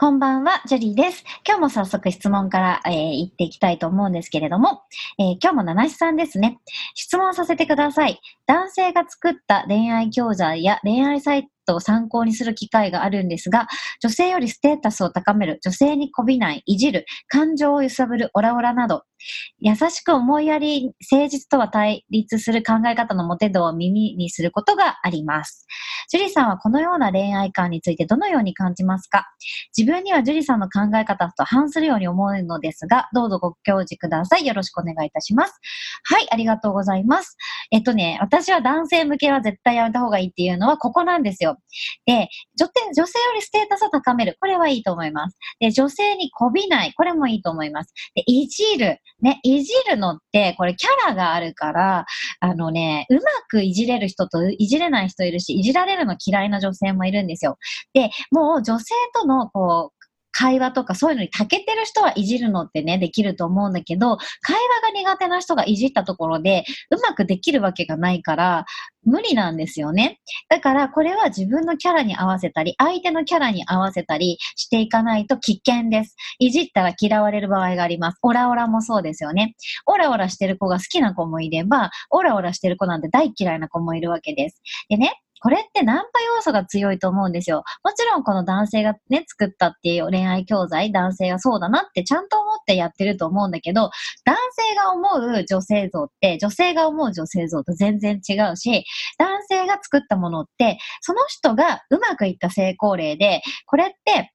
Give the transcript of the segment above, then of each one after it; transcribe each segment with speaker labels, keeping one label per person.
Speaker 1: こんばんは、ジュリーです。今日も早速質問から、えー、行っていきたいと思うんですけれども、えー、今日も七七さんですね。質問させてください。男性が作った恋愛教材や恋愛サイトを参考にする機会があるんですが、女性よりステータスを高める、女性にこびない、いじる、感情を揺さぶる、オラオラなど、優しく思いやり、誠実とは対立する考え方のモテ度を耳にすることがあります。ジュリさんはこのような恋愛観についてどのように感じますか？自分にはジュリさんの考え方と反するように思うのですが、どうぞご教示ください。よろしくお願いいたします。はい、ありがとうございます。えっとね、私は男性向けは絶対やめた方がいいっていうのはここなんですよ。で、女女性よりステータスを高める。これはいいと思います。で、女性にこびない。これもいいと思います。で、いじる。ね、いじるのって、これキャラがあるから、あのね、うまくいじれる人といじれない人いるし、いじられるの嫌いな女性もいるんですよ。で、もう女性との、こう、会話とかそういうのに長けてる人はいじるのってね、できると思うんだけど、会話が苦手な人がいじったところで、うまくできるわけがないから、無理なんですよね。だから、これは自分のキャラに合わせたり、相手のキャラに合わせたりしていかないと危険です。いじったら嫌われる場合があります。オラオラもそうですよね。オラオラしてる子が好きな子もいれば、オラオラしてる子なんて大嫌いな子もいるわけです。でね、これってナンパ要素が強いと思うんですよ。もちろんこの男性がね、作ったっていう恋愛教材、男性がそうだなってちゃんと思ってやってると思うんだけど、男性が思う女性像って、女性が思う女性像と全然違うし、男性が作ったものって、その人がうまくいった成功例で、これって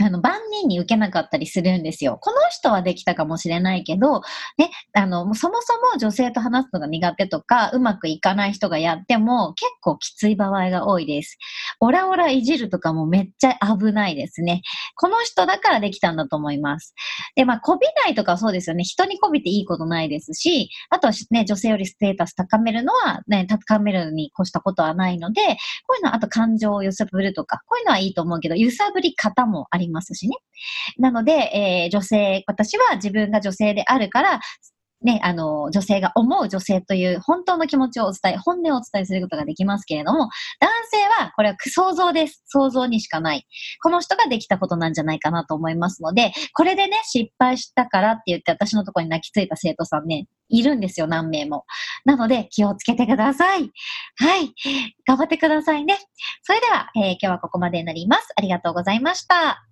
Speaker 1: あの、万人に受けなかったりするんですよ。この人はできたかもしれないけど、ね、あの、そもそも女性と話すのが苦手とか、うまくいかない人がやっても結構きつい場合が多いです。オラオラいじるとかもめっちゃ危ないですね。この人だからできたんだと思います。で、まあ、こびないとかそうですよね。人にこびていいことないですし、あとはね、女性よりステータス高めるのは、ね、高めるに越したことはないので、こういうのは、あと感情を揺さぶるとか、こういうのはいいと思うけど、揺さぶり方もありますますしね。なので、えー、女性、私は自分が女性であるから、ね、あの、女性が思う女性という本当の気持ちをお伝え、本音をお伝えすることができますけれども、男性はこれは想像です。想像にしかない。この人ができたことなんじゃないかなと思いますので、これでね、失敗したからって言って私のところに泣きついた生徒さんね、いるんですよ、何名も。なので、気をつけてください。はい。頑張ってくださいね。それでは、えー、今日はここまでになります。ありがとうございました。